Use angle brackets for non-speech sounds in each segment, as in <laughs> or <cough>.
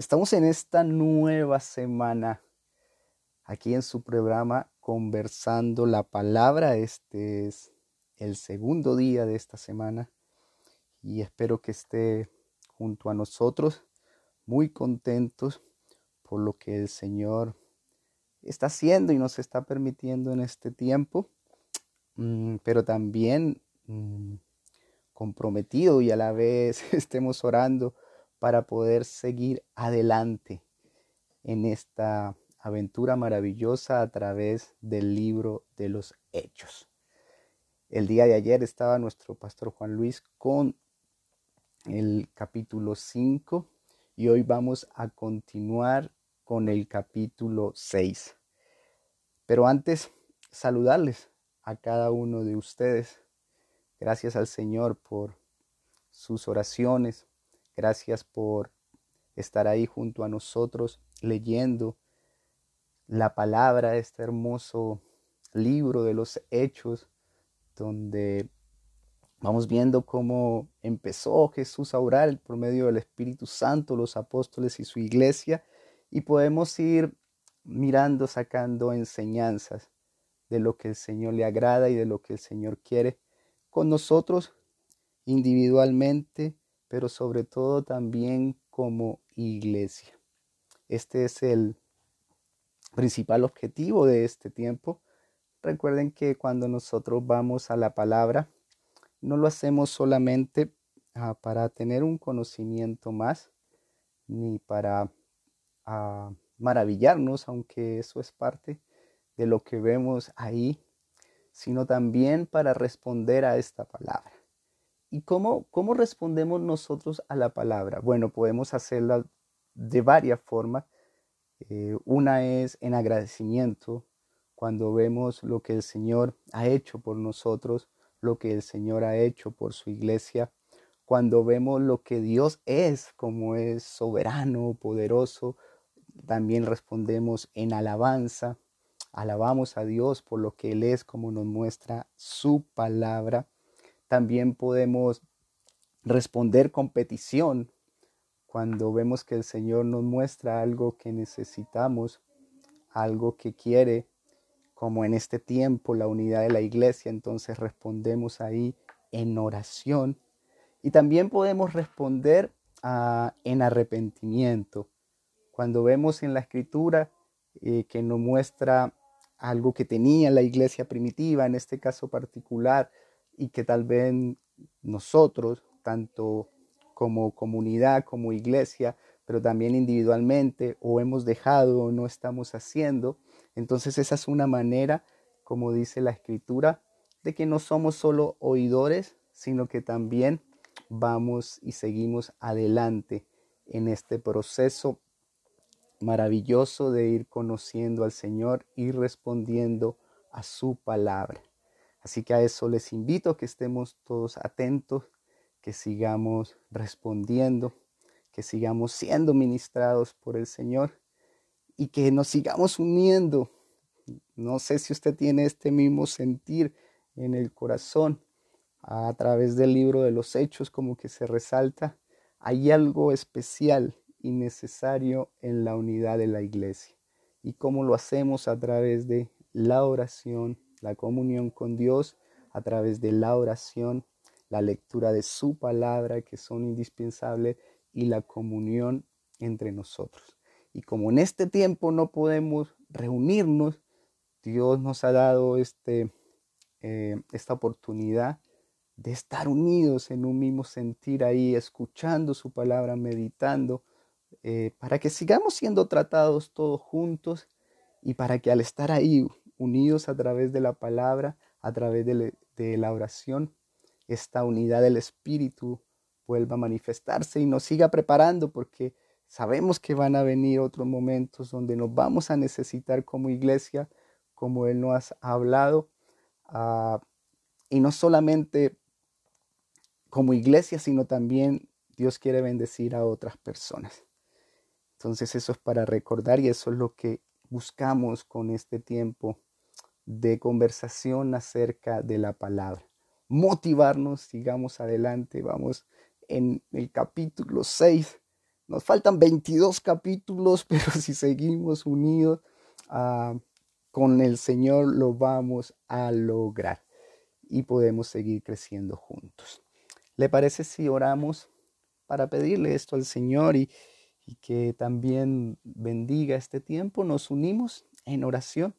Estamos en esta nueva semana aquí en su programa Conversando la Palabra. Este es el segundo día de esta semana y espero que esté junto a nosotros muy contentos por lo que el Señor está haciendo y nos está permitiendo en este tiempo, mm, pero también mm, comprometido y a la vez <laughs> estemos orando para poder seguir adelante en esta aventura maravillosa a través del libro de los hechos. El día de ayer estaba nuestro pastor Juan Luis con el capítulo 5 y hoy vamos a continuar con el capítulo 6. Pero antes, saludarles a cada uno de ustedes. Gracias al Señor por sus oraciones, Gracias por estar ahí junto a nosotros leyendo la palabra, este hermoso libro de los hechos, donde vamos viendo cómo empezó Jesús a orar por medio del Espíritu Santo, los apóstoles y su iglesia, y podemos ir mirando, sacando enseñanzas de lo que el Señor le agrada y de lo que el Señor quiere con nosotros individualmente pero sobre todo también como iglesia. Este es el principal objetivo de este tiempo. Recuerden que cuando nosotros vamos a la palabra, no lo hacemos solamente ah, para tener un conocimiento más, ni para ah, maravillarnos, aunque eso es parte de lo que vemos ahí, sino también para responder a esta palabra. ¿Y cómo, cómo respondemos nosotros a la palabra? Bueno, podemos hacerla de varias formas. Eh, una es en agradecimiento, cuando vemos lo que el Señor ha hecho por nosotros, lo que el Señor ha hecho por su iglesia, cuando vemos lo que Dios es, como es soberano, poderoso, también respondemos en alabanza, alabamos a Dios por lo que Él es, como nos muestra su palabra. También podemos responder con petición cuando vemos que el Señor nos muestra algo que necesitamos, algo que quiere, como en este tiempo la unidad de la iglesia, entonces respondemos ahí en oración. Y también podemos responder ah, en arrepentimiento. Cuando vemos en la escritura eh, que nos muestra algo que tenía la iglesia primitiva, en este caso particular, y que tal vez nosotros, tanto como comunidad, como iglesia, pero también individualmente, o hemos dejado o no estamos haciendo. Entonces esa es una manera, como dice la escritura, de que no somos solo oidores, sino que también vamos y seguimos adelante en este proceso maravilloso de ir conociendo al Señor y respondiendo a su palabra. Así que a eso les invito, que estemos todos atentos, que sigamos respondiendo, que sigamos siendo ministrados por el Señor y que nos sigamos uniendo. No sé si usted tiene este mismo sentir en el corazón a través del libro de los hechos como que se resalta. Hay algo especial y necesario en la unidad de la iglesia. ¿Y cómo lo hacemos? A través de la oración, la comunión con Dios a través de la oración, la lectura de su palabra, que son indispensables, y la comunión entre nosotros. Y como en este tiempo no podemos reunirnos, Dios nos ha dado este, eh, esta oportunidad de estar unidos en un mismo sentir ahí, escuchando su palabra, meditando, eh, para que sigamos siendo tratados todos juntos y para que al estar ahí unidos a través de la palabra, a través de, la oración, esta unidad del Espíritu vuelva a manifestarse y nos siga preparando porque sabemos que van a venir otros momentos donde nos vamos a necesitar como iglesia, como Él nos ha hablado, ah, y no solamente como iglesia, sino también Dios quiere bendecir a otras personas. Entonces eso es para recordar y eso es lo que buscamos con este tiempo de conversación acerca de la palabra. Motivarnos, sigamos adelante, vamos en el capítulo 6 nos faltan 22 capítulos, <laughs> pero si seguimos unidos ah, con el Señor lo vamos a lograr y podemos seguir creciendo juntos. ¿Le parece si oramos para pedirle esto al Señor y, y que también bendiga este tiempo? Nos unimos en oración.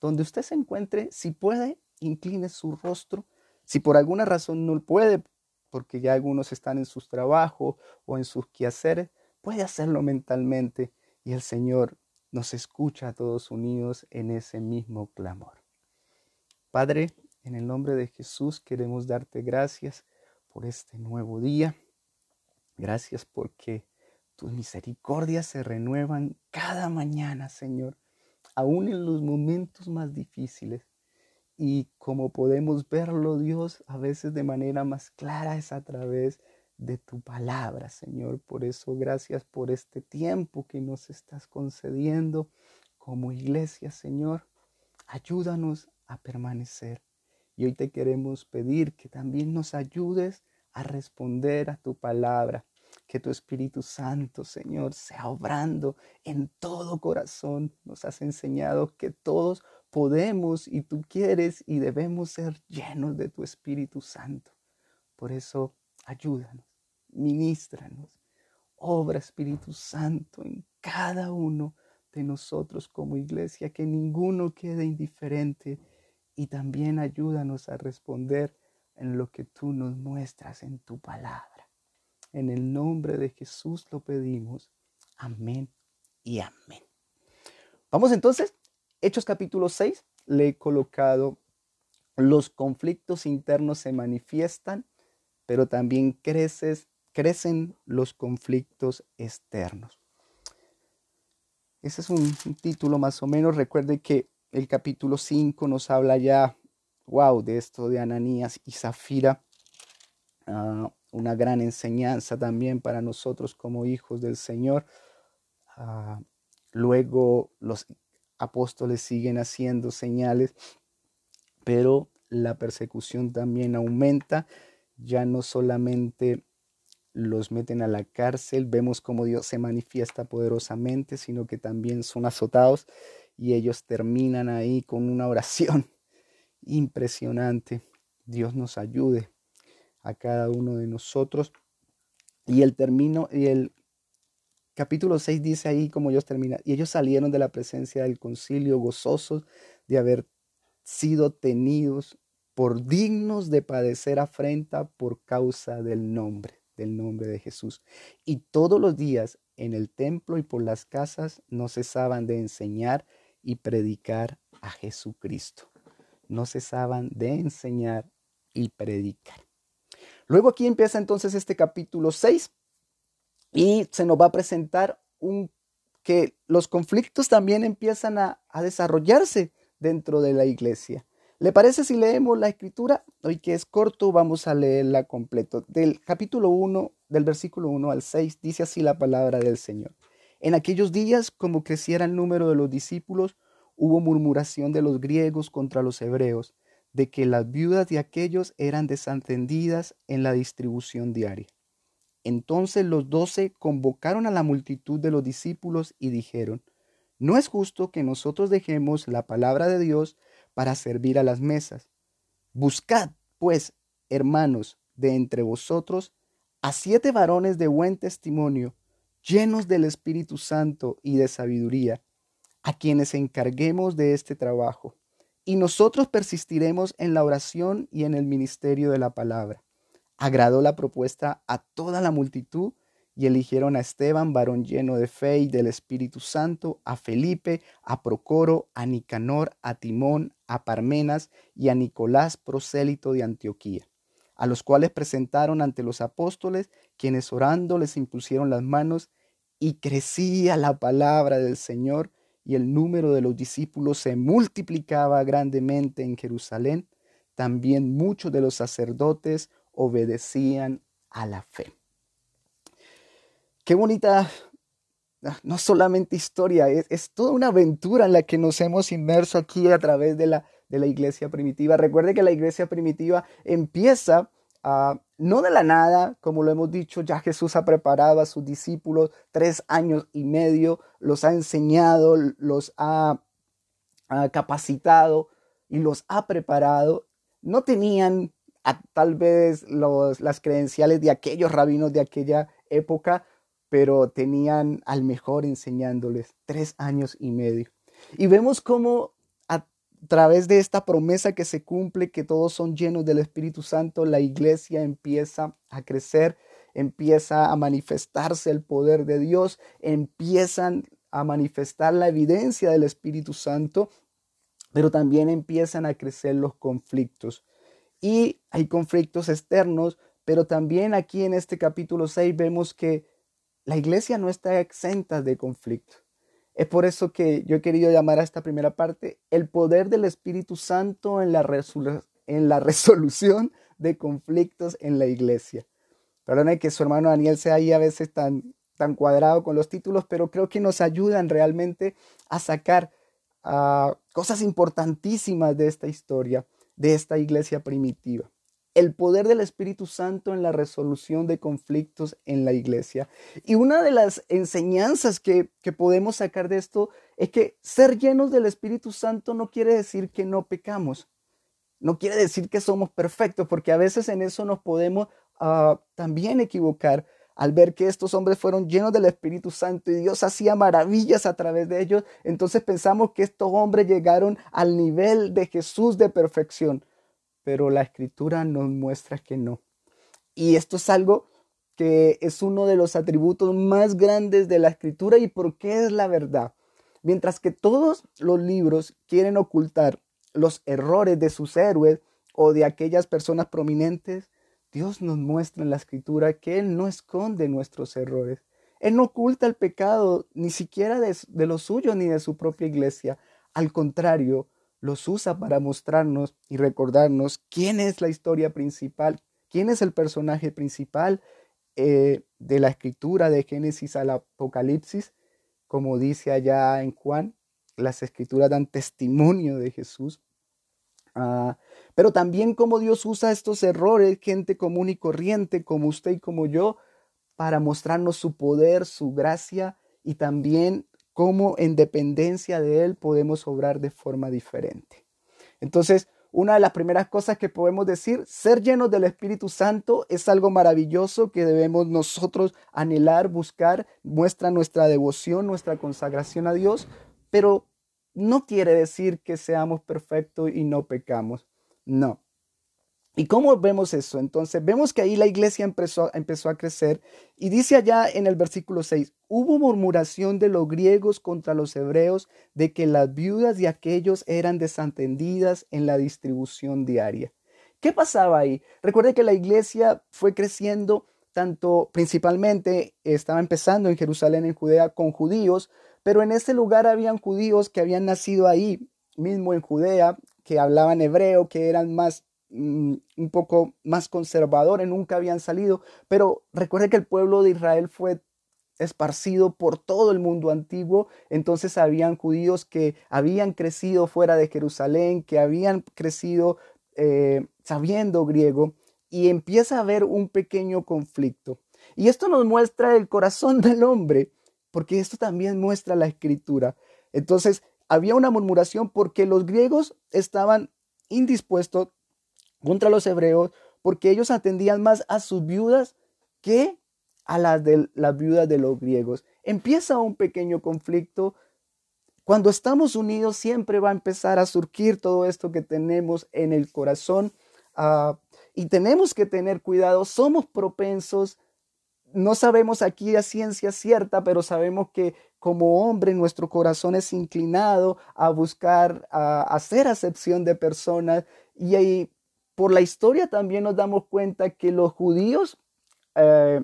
Donde usted se encuentre, si puede, incline su rostro. Si por alguna razón no puede, porque ya algunos están en sus trabajos o en sus quehaceres, puede hacerlo mentalmente y el Señor nos escucha a todos unidos en ese mismo clamor. Padre, en el nombre de Jesús queremos darte gracias por este nuevo día. Gracias porque tus misericordias se renuevan cada mañana, Señor, aún en los momentos más difíciles. Y como podemos verlo, Dios, a veces de manera más clara es a través de tu palabra, Señor. Por eso, gracias por este tiempo que nos estás concediendo como iglesia, Señor. Ayúdanos a permanecer. Y hoy te queremos pedir que también nos ayudes a responder a tu palabra. Que tu Espíritu Santo, Señor, sea obrando en todo corazón. Nos has enseñado que todos podemos y tú quieres y debemos ser llenos de tu Espíritu Santo. Por eso, ayúdanos, ministranos, obra Espíritu Santo en cada uno de nosotros como iglesia, que ninguno quede indiferente y también ayúdanos a responder en lo que tú nos muestras en tu palabra. En el nombre de Jesús lo pedimos. Amén y amén. Vamos entonces Hechos capítulo 6, le he colocado los conflictos internos se manifiestan, pero también creces, crecen los conflictos externos. Ese es un, título más o menos. Recuerde que el capítulo 5 nos habla ya, wow, de esto de Ananías y Zafira. Ah, una gran enseñanza también para nosotros como hijos del Señor. Ah, luego los apóstoles siguen haciendo señales, pero la persecución también aumenta, ya no solamente los meten a la cárcel, vemos cómo Dios se manifiesta poderosamente, sino que también son azotados y ellos terminan ahí con una oración <laughs> impresionante. Dios nos ayude a cada uno de nosotros. Y el término y el capítulo 6 dice ahí como ellos terminan, y ellos salieron de la presencia del concilio gozosos de haber sido tenidos por dignos de padecer afrenta por causa del nombre, del nombre de Jesús. Y todos los días en el templo y por las casas no cesaban de enseñar y predicar a Jesucristo. No cesaban de enseñar y predicar. Luego aquí empieza entonces este capítulo 6 y se nos va a presentar un, que los conflictos también empiezan a, a desarrollarse dentro de la iglesia. ¿Le parece si leemos la escritura? Hoy que es corto, vamos a leerla completo. Del capítulo 1, del versículo 1 al 6, dice así la palabra del Señor. En aquellos días, como creciera el número de los discípulos, hubo murmuración de los griegos contra los hebreos, de que las viudas de aquellos eran desatendidas en la distribución diaria. Entonces los doce convocaron a la multitud de los discípulos y dijeron, no es justo que nosotros dejemos la palabra de Dios para servir a las mesas. Buscad, pues, hermanos, de entre vosotros, a siete varones de buen testimonio, llenos del Espíritu Santo y de sabiduría, a quienes encarguemos de este trabajo, y nosotros persistiremos en la oración y en el ministerio de la palabra. Agradó la propuesta a toda la multitud y eligieron a Esteban, varón lleno de fe y del Espíritu Santo, a Felipe, a Procoro, a Nicanor, a Timón, a Parmenas y a Nicolás, prosélito de Antioquía, a los cuales presentaron ante los apóstoles, quienes orando les impusieron las manos, y crecía la palabra del Señor, y el número de los discípulos se multiplicaba grandemente en Jerusalén. También muchos de los sacerdotes obedecían a la fe. Qué bonita, ah, no solamente historia, es, toda una aventura en la que nos hemos inmerso aquí a través de la, de la iglesia primitiva. Recuerde que la iglesia primitiva empieza Ah, no de la nada, como lo hemos dicho, ya Jesús ha preparado a sus discípulos tres años y medio, los ha enseñado, los ha, capacitado y los ha preparado. No tenían tal vez las credenciales de aquellos rabinos de aquella época, pero tenían al mejor enseñándoles tres años y medio. Y vemos cómo a través de esta promesa que se cumple, que todos son llenos del Espíritu Santo, la iglesia empieza a crecer, empieza a manifestarse el poder de Dios, empiezan a manifestar la evidencia del Espíritu Santo, pero también empiezan a crecer los conflictos. Y hay conflictos externos, pero también aquí en este capítulo 6 vemos que la iglesia no está exenta de conflictos. Es por eso que yo he querido llamar a esta primera parte el poder del Espíritu Santo en la, en la <laughs> resolución de conflictos en la iglesia. Perdone que su hermano Daniel sea ahí a veces tan, tan cuadrado con los títulos, pero creo que nos ayudan realmente a sacar ah, cosas importantísimas de esta historia, de esta iglesia primitiva el poder del Espíritu Santo en la resolución de conflictos en la iglesia. Y una de las enseñanzas que, podemos sacar de esto es que ser llenos del Espíritu Santo no quiere decir que no pecamos. No quiere decir que somos perfectos, porque a veces en eso nos podemos ah, también equivocar al ver que estos hombres fueron llenos del Espíritu Santo y Dios hacía maravillas a través de ellos, entonces pensamos que estos hombres llegaron al nivel de Jesús de perfección pero la escritura nos muestra que no. Y esto es algo que es uno de los atributos más grandes de la escritura y por qué es la verdad. Mientras que todos los libros quieren ocultar los errores de sus héroes o de aquellas personas prominentes, Dios nos muestra en la escritura que Él no esconde nuestros errores. Él no oculta el pecado ni siquiera de, de lo suyo ni de su propia iglesia. Al contrario, los usa para mostrarnos y recordarnos quién es la historia principal, quién es el personaje principal eh, de la escritura de Génesis al Apocalipsis, como dice allá en Juan, las escrituras dan testimonio de Jesús. Ah, pero también como Dios usa estos errores, gente común y corriente como usted y como yo, para mostrarnos su poder, su gracia y también cómo en dependencia de Él podemos obrar de forma diferente. Entonces, una de las primeras cosas que podemos decir, ser llenos del Espíritu Santo es algo maravilloso que debemos nosotros anhelar, buscar, muestra nuestra devoción, nuestra consagración a Dios, pero no quiere decir que seamos perfectos y no pecamos. No. ¿Y cómo vemos eso? Entonces, vemos que ahí la iglesia empezó, empezó, a crecer y dice allá en el versículo 6, hubo murmuración de los griegos contra los hebreos de que las viudas de aquellos eran desatendidas en la distribución diaria. ¿Qué pasaba ahí? Recuerde que la iglesia fue creciendo tanto principalmente, estaba empezando en Jerusalén, en Judea, con judíos, pero en ese lugar habían judíos que habían nacido ahí mismo en Judea, que hablaban hebreo, que eran más Mm, un poco más conservadores, nunca habían salido, pero recuerde que el pueblo de Israel fue esparcido por todo el mundo antiguo, entonces habían judíos que habían crecido fuera de Jerusalén, que habían crecido eh, sabiendo griego, y empieza a haber un pequeño conflicto. Y esto nos muestra el corazón <laughs> del hombre, porque esto también muestra la escritura. Entonces, había una murmuración porque los griegos estaban indispuestos contra los hebreos porque ellos atendían más a sus viudas que a las de las viudas de los griegos. Empieza un pequeño conflicto. Cuando estamos unidos siempre va a empezar a surgir todo esto que tenemos en el corazón ah, y tenemos que tener cuidado. Somos propensos, no sabemos aquí a ciencia cierta, pero sabemos que como hombre nuestro corazón es inclinado a buscar, a hacer acepción de personas y ahí por la historia también nos damos cuenta que los judíos, eh,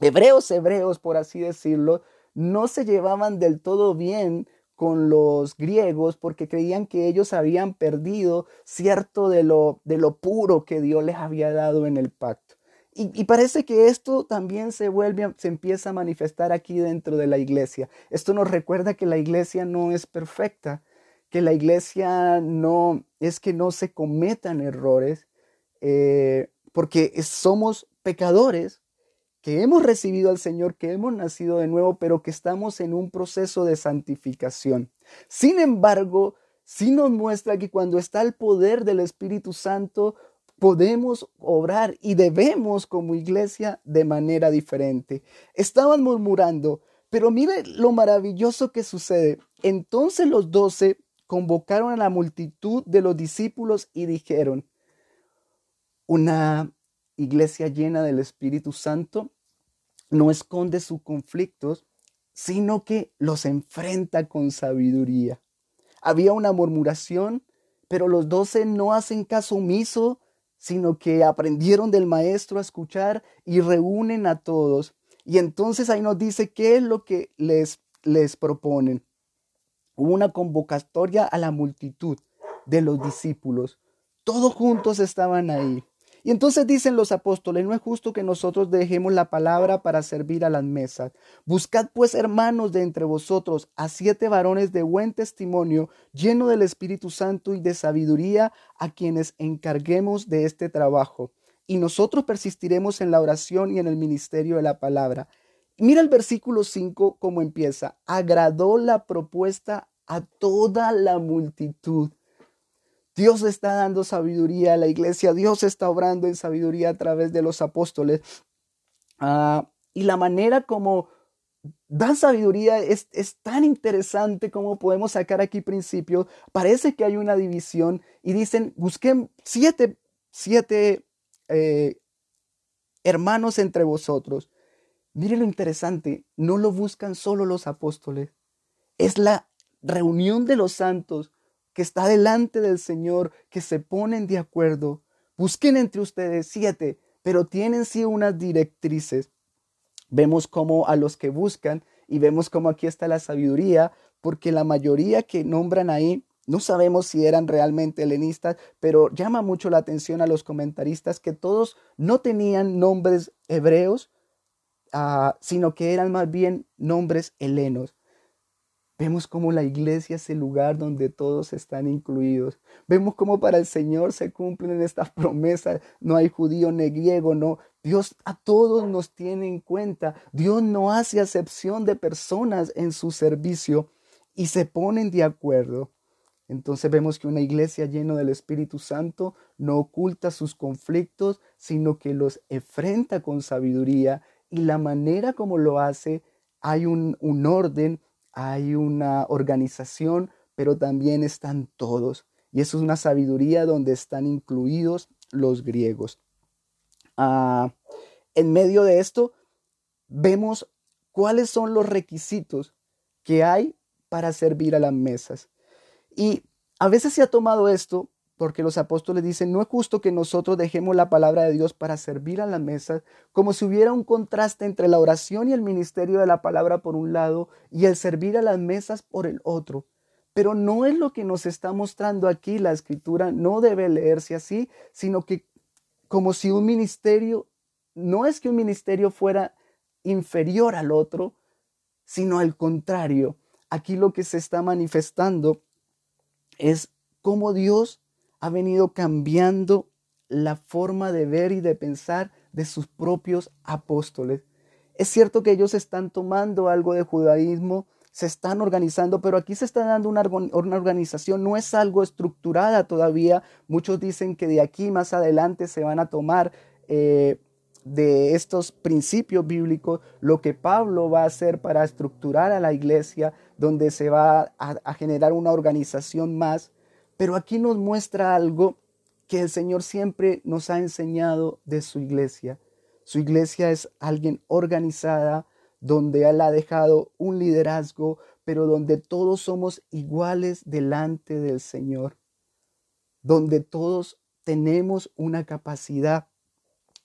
hebreos, hebreos, por así decirlo, no se llevaban del todo bien con los griegos porque creían que ellos habían perdido cierto de lo, de lo puro que Dios les había dado en el pacto. Y, y, parece que esto también se vuelve, se empieza a manifestar aquí dentro de la iglesia. Esto nos recuerda que la iglesia no es perfecta, que la iglesia no es que no se cometan errores, eh, porque somos pecadores que hemos recibido al Señor, que hemos nacido de nuevo, pero que estamos en un proceso de santificación. Sin embargo, sí nos muestra que cuando está el poder del Espíritu Santo, podemos obrar y debemos como iglesia de manera diferente. Estaban murmurando, pero mire lo maravilloso que sucede. Entonces los doce convocaron a la multitud de los discípulos y dijeron, una iglesia llena del Espíritu Santo no esconde sus conflictos, sino que los enfrenta con sabiduría. Había una murmuración, pero los doce no hacen caso omiso, sino que aprendieron del maestro a escuchar y reúnen a todos. Y entonces ahí nos dice qué es lo que les, les proponen. Hubo una convocatoria a la multitud de los discípulos. Todos juntos estaban ahí. Y entonces dicen los apóstoles, no es justo que nosotros dejemos la palabra para servir a las mesas. Buscad pues, hermanos, de entre vosotros a siete varones de buen testimonio, lleno del Espíritu Santo y de sabiduría, a quienes encarguemos de este trabajo. Y nosotros persistiremos en la oración y en el ministerio de la palabra. Mira el versículo 5 cómo empieza. Agradó la propuesta a toda la multitud. Dios está dando sabiduría a la iglesia, Dios está obrando en sabiduría a través de los apóstoles. Ah, y la manera como dan sabiduría es, tan interesante como podemos sacar aquí principios. Parece que hay una división y dicen, busquen siete, siete eh, hermanos entre vosotros. Miren lo interesante, no lo buscan solo los apóstoles, es la reunión de los santos que está delante del Señor, que se ponen de acuerdo. Busquen entre ustedes siete, pero tienen sí unas directrices. Vemos como a los que buscan y vemos como aquí está la sabiduría, porque la mayoría que nombran ahí no sabemos si eran realmente helenistas, pero llama mucho la atención a los comentaristas que todos no tenían nombres hebreos, ah, sino que eran más bien nombres helenos. Vemos cómo la iglesia es el lugar donde todos están incluidos. Vemos cómo para el Señor se cumplen estas <laughs> promesas. No hay judío ni griego, no. Dios a todos nos tiene en cuenta. Dios no hace acepción de personas en su servicio y se ponen de acuerdo. Entonces vemos que una iglesia llena del Espíritu Santo no oculta sus conflictos, sino que los enfrenta con sabiduría y la manera como lo hace, hay un, un orden hay una organización, pero también están todos. Y eso es una sabiduría donde están incluidos los griegos. Ah, en medio de esto, vemos cuáles son los requisitos que hay para servir a las mesas. Y a veces se ha tomado esto porque los apóstoles dicen, no es justo que nosotros dejemos la palabra de Dios para servir a la mesa, como si hubiera un contraste entre la oración y el ministerio de la palabra por un lado y el servir a las mesas por el otro. Pero no es lo que nos está mostrando aquí la escritura, no debe leerse así, sino que como si un ministerio, no es que un ministerio fuera inferior al otro, sino al contrario. Aquí lo que se está manifestando es cómo Dios ha venido cambiando la forma de ver y de pensar de sus propios apóstoles. Es cierto que ellos están tomando algo de judaísmo, se están organizando, pero aquí se está dando una, organización, no es algo estructurada todavía. Muchos dicen que de aquí más adelante se van a tomar eh, de estos principios bíblicos lo que Pablo va a hacer para estructurar a la iglesia, donde se va a generar una organización más pero aquí nos muestra algo que el Señor siempre nos ha enseñado de su iglesia. Su iglesia es alguien organizada, donde Él ha dejado un liderazgo, pero donde todos somos iguales delante del Señor, donde todos tenemos una capacidad,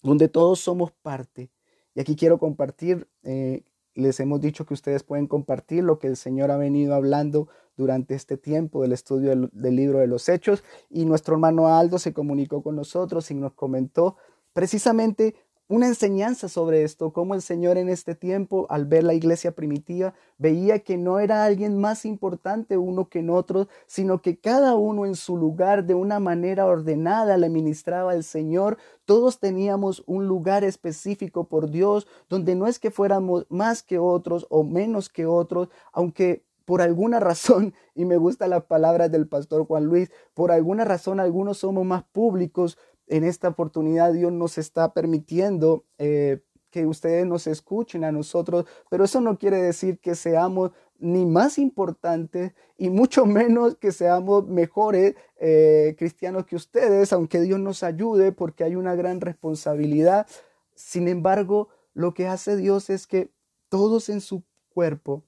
donde todos somos parte. Y aquí quiero compartir, eh, les hemos dicho que ustedes pueden compartir lo que el Señor ha venido hablando durante este tiempo del estudio del, libro de los Hechos. Y nuestro hermano Aldo se comunicó con nosotros y nos comentó precisamente una enseñanza sobre esto, cómo el Señor en este tiempo, al ver la iglesia primitiva, veía que no era alguien más importante uno que en otro, sino que cada uno en su lugar de una manera ordenada le ministraba el Señor. Todos teníamos un lugar específico por Dios, donde no es que fuéramos más que otros o menos que otros, aunque por alguna <laughs> razón, y me gusta las palabras del pastor Juan Luis, por alguna razón algunos somos más públicos, en esta oportunidad Dios nos está permitiendo eh, que ustedes nos escuchen a nosotros, pero eso no quiere decir que seamos ni más importantes y mucho menos que seamos mejores eh, cristianos que ustedes, aunque Dios nos ayude porque hay una gran responsabilidad. Sin embargo, lo que hace Dios es que todos en su cuerpo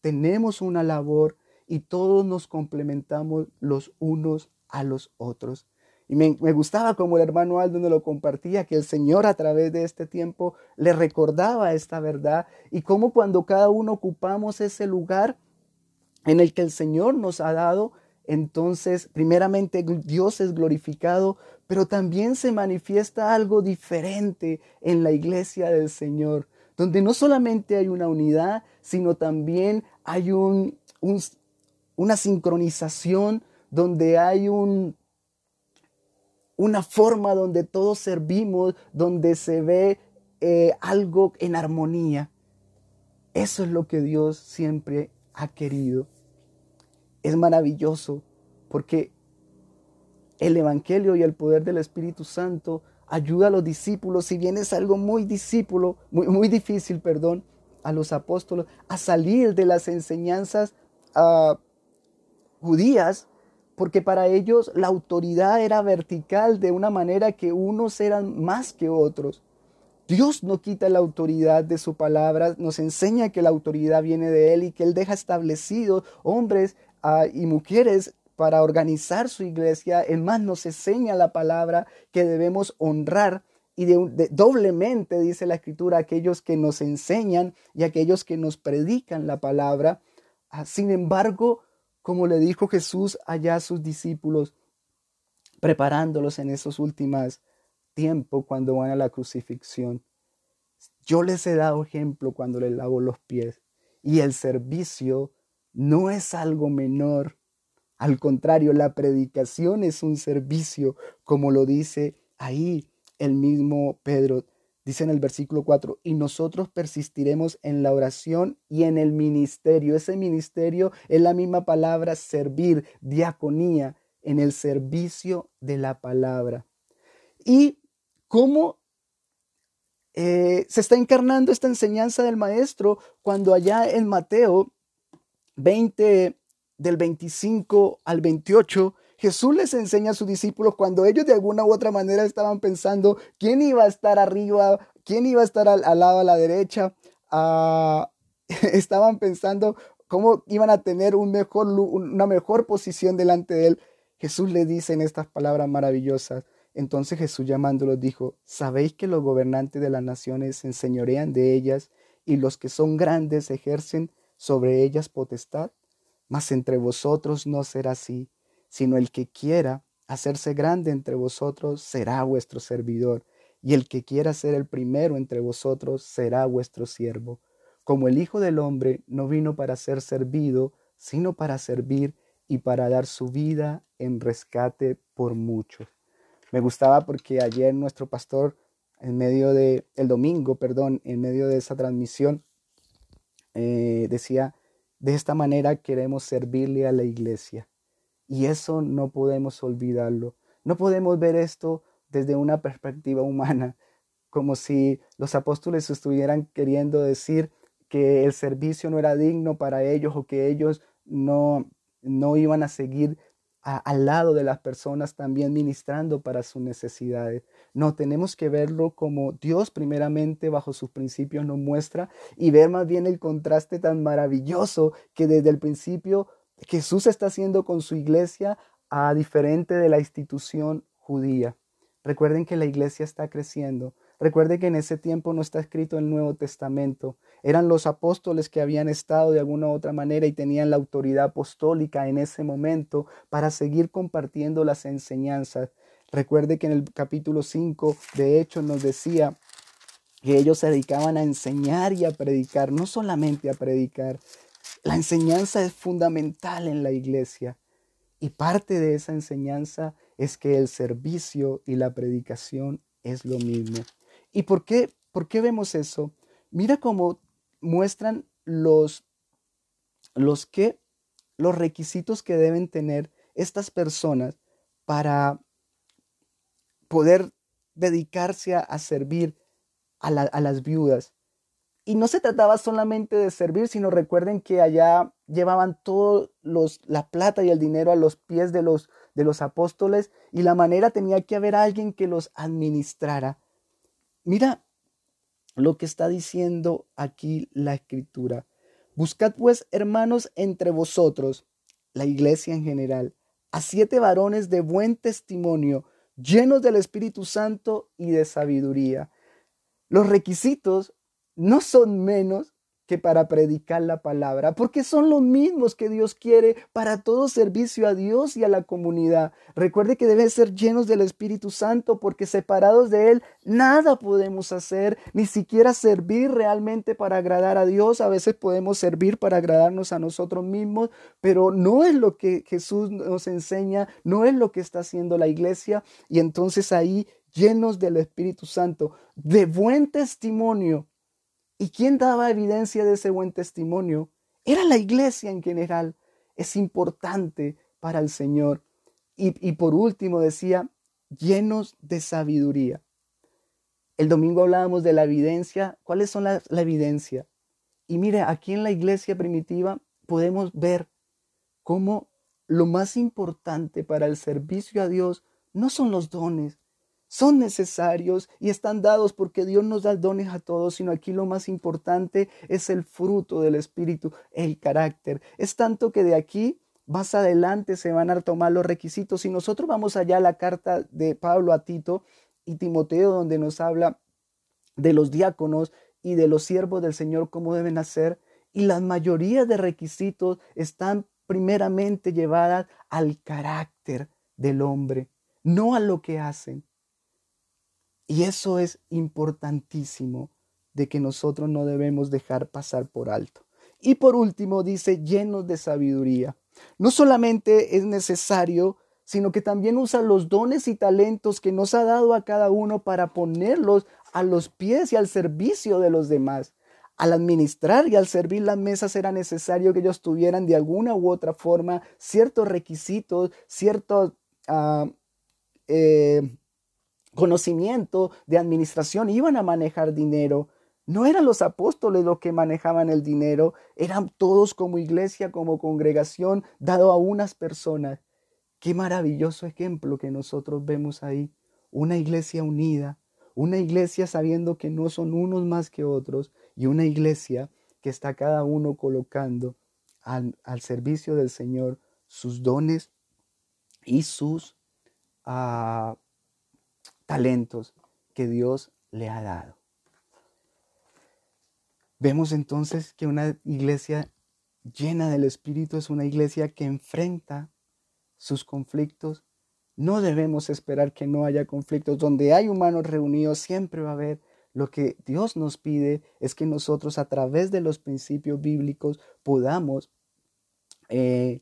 tenemos una labor y todos nos complementamos los unos a los otros. Y me, gustaba como el hermano Aldo nos lo compartía, que el Señor a través de este tiempo le recordaba esta verdad. Y cómo cuando cada uno ocupamos ese lugar en el que el Señor nos ha dado, entonces primeramente Dios es glorificado, pero también se manifiesta algo diferente en la iglesia del Señor, donde no solamente hay una unidad, sino también hay un, una sincronización, donde hay un, una forma donde todos servimos, donde se ve eh, algo en armonía. Eso es lo que Dios siempre ha querido. Es maravilloso porque el Evangelio y el poder del Espíritu Santo ayuda a los discípulos, si bien es algo muy discípulo, muy, difícil, perdón, a los apóstoles, a salir de las enseñanzas uh, judías porque para ellos la autoridad era vertical de una manera que unos eran más que otros. Dios no quita la autoridad de su palabra, nos enseña que la autoridad viene de Él y que Él deja establecidos hombres ah, y mujeres para organizar su iglesia. Es más, nos enseña la palabra que debemos honrar y doblemente, dice la escritura, aquellos que nos enseñan y aquellos que nos predican la palabra. Ah, sin embargo, como le dijo Jesús allá a sus discípulos, preparándolos en esos últimos tiempos cuando van a la crucifixión. Yo les he dado ejemplo cuando les lavo los pies y el servicio no es algo menor. Al contrario, la predicación es un servicio, como lo dice ahí el mismo Pedro. Dice en el versículo 4, y nosotros persistiremos en la oración y en el ministerio. Ese ministerio es la misma palabra servir, diaconía, en el servicio de la palabra. Y cómo eh, se está encarnando esta enseñanza del maestro cuando allá en Mateo 20, del 25 al 28, Jesús les enseña a sus discípulos cuando ellos de alguna u otra manera estaban pensando quién iba a estar arriba, quién iba a estar al, lado a la derecha. Ah, <laughs> estaban pensando cómo iban a tener un una mejor posición delante de él. Jesús le dice en estas palabras maravillosas. Entonces Jesús llamándolos dijo, ¿sabéis que los gobernantes de las naciones se enseñorean de ellas y los que son grandes ejercen sobre ellas potestad? Mas entre vosotros no será así sino el que quiera hacerse grande entre vosotros será vuestro servidor, y el que quiera ser el primero entre vosotros será vuestro siervo. Como el Hijo del Hombre no vino para ser servido, sino para servir y para dar su vida en rescate por muchos. Me gustaba porque ayer nuestro pastor, en medio de, el domingo, perdón, en medio de esa transmisión, eh, decía, de esta manera queremos servirle a la iglesia. Y eso no podemos olvidarlo. No podemos ver esto desde una perspectiva humana, como si los apóstoles estuvieran queriendo decir que el servicio no era digno para ellos o que ellos no, no iban a seguir al lado de las personas también ministrando para sus necesidades. No, tenemos que verlo como Dios primeramente bajo sus principios nos muestra y ver más bien el contraste tan maravilloso que desde el principio Jesús está haciendo con su iglesia a diferente de la institución judía. Recuerden que la iglesia está creciendo. Recuerden que en ese tiempo no está escrito el Nuevo Testamento. Eran los apóstoles que habían estado de alguna u otra manera y tenían la autoridad apostólica en ese momento para seguir compartiendo las enseñanzas. Recuerde que en el capítulo 5 de Hechos nos decía que ellos se dedicaban a enseñar y a predicar, no solamente a predicar. La enseñanza es fundamental en la iglesia y parte de esa enseñanza es que el servicio y la predicación es lo mismo. ¿Y por qué, por qué vemos eso? Mira cómo muestran los, los, que, los requisitos que deben tener estas personas para poder dedicarse a, servir a, las viudas. Y no se trataba solamente de servir, sino recuerden que allá llevaban los, la plata y el dinero a los pies de los, de los apóstoles y la manera tenía que haber alguien que los administrara. Mira lo que está diciendo aquí la escritura. Buscad pues, hermanos, entre vosotros, la iglesia en general, a siete varones de buen testimonio, llenos del Espíritu Santo y de sabiduría. Los requisitos no son menos que para predicar la palabra, porque son los mismos que Dios quiere para todo servicio a Dios y a la comunidad. Recuerde que deben ser llenos del Espíritu Santo, porque separados de Él nada podemos hacer, ni siquiera servir realmente para agradar a Dios. A veces podemos servir para agradarnos a nosotros mismos, pero no es lo que Jesús nos enseña, no es lo que está haciendo la iglesia. Y entonces ahí, llenos del Espíritu Santo, de buen testimonio, ¿Y quién daba evidencia de ese buen testimonio? Era la iglesia en general. Es importante para el Señor. Y, por último decía, llenos de sabiduría. El domingo hablábamos de la evidencia. ¿Cuáles son la, la evidencia? Y mire, aquí en la iglesia primitiva podemos ver cómo lo más importante para el servicio a Dios no son los dones, son necesarios y están dados porque Dios nos da dones a todos, sino aquí lo más importante es el fruto del Espíritu, el carácter. Es tanto que de aquí más adelante se van a tomar los requisitos. Si nosotros vamos allá a la carta de Pablo a Tito y Timoteo, donde nos habla de los diáconos y de los siervos del Señor, cómo deben hacer, y la mayoría de requisitos están primeramente llevadas al carácter del hombre, no a lo que hacen. Y eso es importantísimo de que nosotros no debemos dejar pasar por alto. Y por último dice, llenos de sabiduría. No solamente es necesario, sino que también usa los dones y talentos que nos ha dado a cada uno para ponerlos a los pies y al servicio de los demás. Al administrar y al servir las mesas era necesario que ellos tuvieran de alguna u otra forma ciertos requisitos, ciertos uh, conocimiento de administración, iban a manejar dinero. No eran los apóstoles los que manejaban el dinero, eran todos como iglesia, como congregación, dado a unas personas. Qué maravilloso ejemplo que nosotros vemos ahí. Una iglesia unida, una iglesia sabiendo que no son unos más que otros y una iglesia que está cada uno colocando al, servicio del Señor sus dones y sus uh, talentos que Dios le ha dado. Vemos entonces que una iglesia llena del Espíritu es una iglesia que enfrenta sus conflictos. No debemos esperar que no haya conflictos. Donde hay humanos reunidos siempre va a haber. Lo que Dios nos pide es que nosotros a través de los principios bíblicos podamos eh,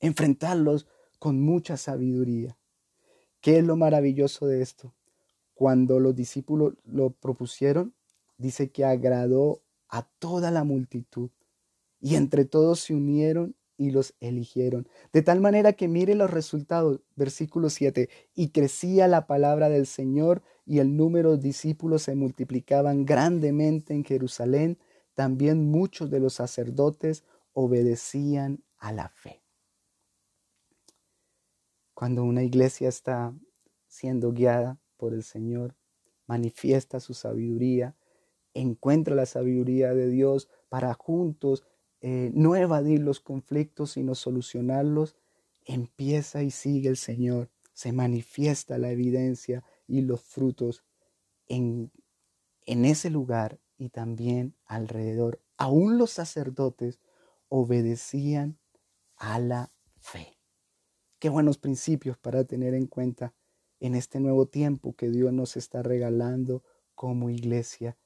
enfrentarlos con mucha sabiduría. ¿Qué es lo maravilloso de esto? Cuando los discípulos lo propusieron, dice que agradó a toda la multitud y entre todos se unieron y los eligieron. De tal manera que mire los resultados, versículo 7, y crecía la palabra del Señor y el número de discípulos se multiplicaban grandemente en Jerusalén. También muchos de los sacerdotes obedecían a la fe. Cuando una iglesia está siendo guiada por el Señor, manifiesta su sabiduría, encuentra la sabiduría de Dios para juntos eh, no evadir los conflictos, sino solucionarlos, empieza y sigue el Señor, se manifiesta la evidencia y los frutos en, en ese lugar y también alrededor. Aún los sacerdotes obedecían a la fe. Qué buenos principios para tener en cuenta en este nuevo tiempo que Dios nos está regalando como iglesia,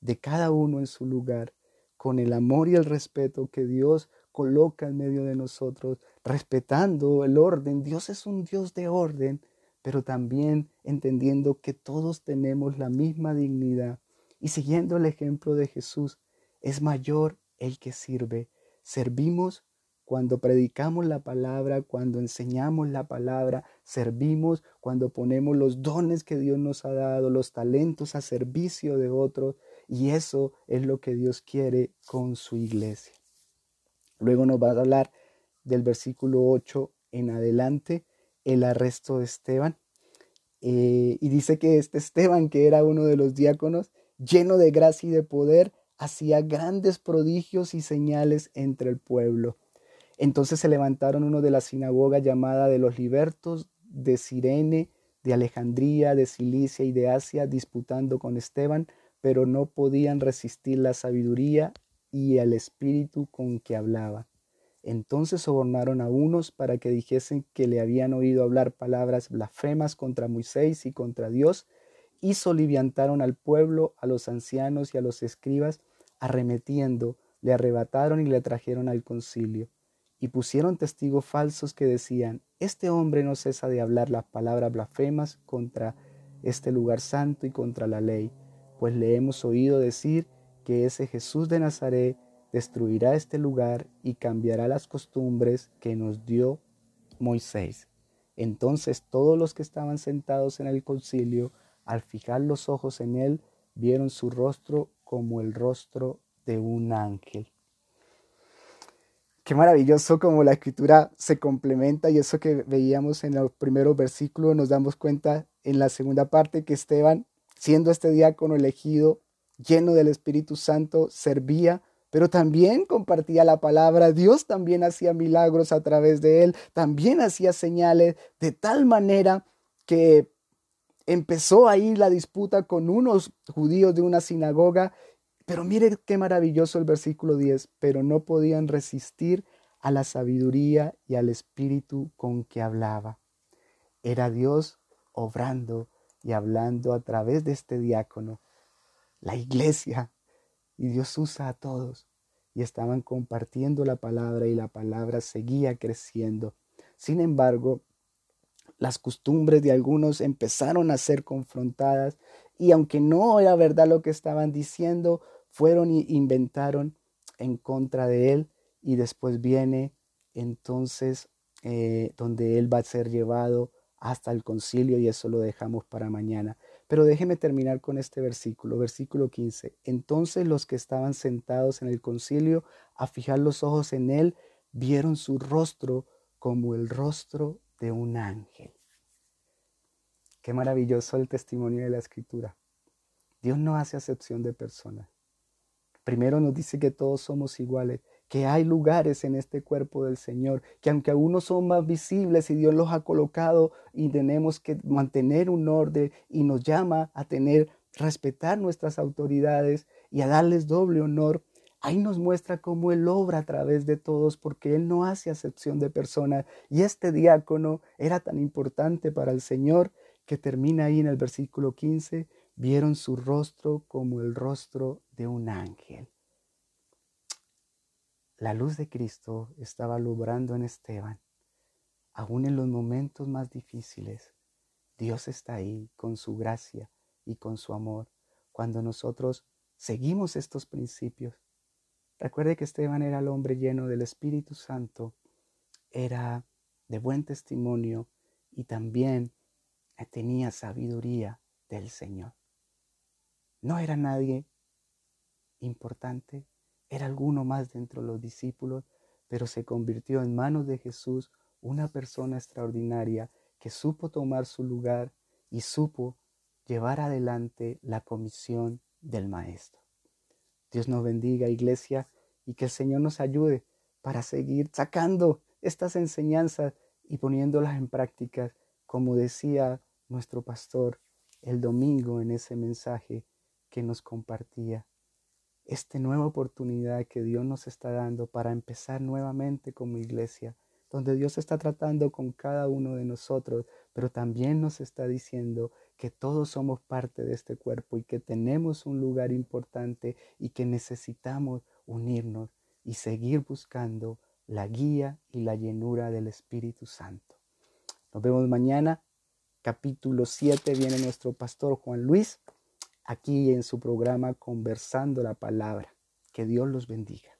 de cada uno en su lugar, con el amor y el respeto que Dios coloca en medio de nosotros, respetando el orden. Dios es un Dios de orden, pero también entendiendo que todos tenemos la misma dignidad y siguiendo el ejemplo de Jesús, es mayor el que sirve. Servimos cuando predicamos la palabra, cuando enseñamos la palabra, servimos cuando ponemos los dones que Dios nos ha dado, los talentos a servicio de otros, y eso es lo que Dios quiere con su iglesia. Luego nos va a hablar del versículo 8 en adelante, el arresto de Esteban. Eh, y dice que este Esteban, que era uno de los diáconos, lleno de gracia y de poder, hacía grandes prodigios y señales entre el pueblo. Entonces se levantaron uno de la sinagoga llamada de los libertos de Sirene, de Alejandría, de Cilicia y de Asia, disputando con Esteban, pero no podían resistir la sabiduría y el espíritu con que hablaba. Entonces sobornaron a unos para que dijesen que le habían oído hablar palabras blasfemas contra Moisés y contra Dios, y soliviantaron al pueblo, a los ancianos y a los escribas, arremetiendo, le arrebataron y le trajeron al concilio y pusieron testigos falsos que decían, este hombre no cesa de hablar las palabras blasfemas contra este lugar santo y contra la ley, pues le hemos oído decir que ese Jesús de Nazaret destruirá este lugar y cambiará las costumbres que nos dio Moisés. Entonces todos los que estaban sentados en el concilio, al fijar los ojos en él, vieron su rostro como el rostro de un ángel. Qué maravilloso como la escritura se complementa y eso que veíamos en los primeros versículos nos damos cuenta en la segunda parte que Esteban, siendo este diácono elegido, lleno del Espíritu Santo, servía, pero también compartía la palabra. Dios también hacía milagros a través de él, también hacía señales de tal manera que empezó ahí la disputa con unos judíos de una sinagoga pero mire qué maravilloso el versículo 10, pero no podían resistir a la sabiduría y al espíritu con que hablaba. Era Dios obrando y hablando a través de este diácono, la iglesia, y Dios usa a todos, y estaban compartiendo la palabra y la palabra seguía creciendo. Sin embargo, las costumbres de algunos empezaron a ser confrontadas y aunque no era verdad lo que estaban diciendo, fueron y inventaron en contra de él y después viene entonces eh, donde él va a ser llevado hasta el concilio y eso lo dejamos para mañana. Pero déjeme terminar con este versículo, versículo 15. Entonces los que estaban sentados en el concilio, a fijar los ojos en él, vieron su rostro como el rostro de un ángel. Qué maravilloso el testimonio de la escritura. Dios no hace acepción de personas. Primero nos dice que todos somos iguales, que hay lugares en este cuerpo del Señor, que aunque algunos son más visibles y Dios los ha colocado y tenemos que mantener un orden y nos llama a tener, respetar nuestras autoridades y a darles doble honor, ahí nos muestra cómo Él obra a través de todos, porque Él no hace acepción de personas. Y este diácono era tan importante para el Señor que termina ahí en el versículo 15, vieron su rostro como el rostro de un ángel. La luz de Cristo estaba alumbrando en Esteban. Aún en los momentos más difíciles, Dios está ahí con su gracia y con su amor cuando nosotros seguimos estos principios. Recuerde que Esteban era el hombre lleno del Espíritu Santo, era de buen testimonio y también tenía sabiduría del Señor. No era nadie importante, era alguno más dentro de los discípulos, pero se convirtió en manos de Jesús una persona extraordinaria que supo tomar su lugar y supo llevar adelante la comisión del Maestro. Dios nos bendiga, iglesia, y que el Señor nos ayude para seguir sacando estas enseñanzas y poniéndolas en práctica, como decía nuestro pastor el domingo en ese mensaje que nos compartía. Esta nueva oportunidad que Dios nos está dando para empezar nuevamente como iglesia, donde Dios está tratando con cada uno de nosotros pero también nos está diciendo que todos somos parte de este cuerpo y que tenemos un lugar importante y que necesitamos unirnos y seguir buscando la guía y la llenura del Espíritu Santo. Nos vemos mañana. Capítulo 7 viene nuestro pastor Juan Luis aquí en su programa Conversando la Palabra. Que Dios los bendiga.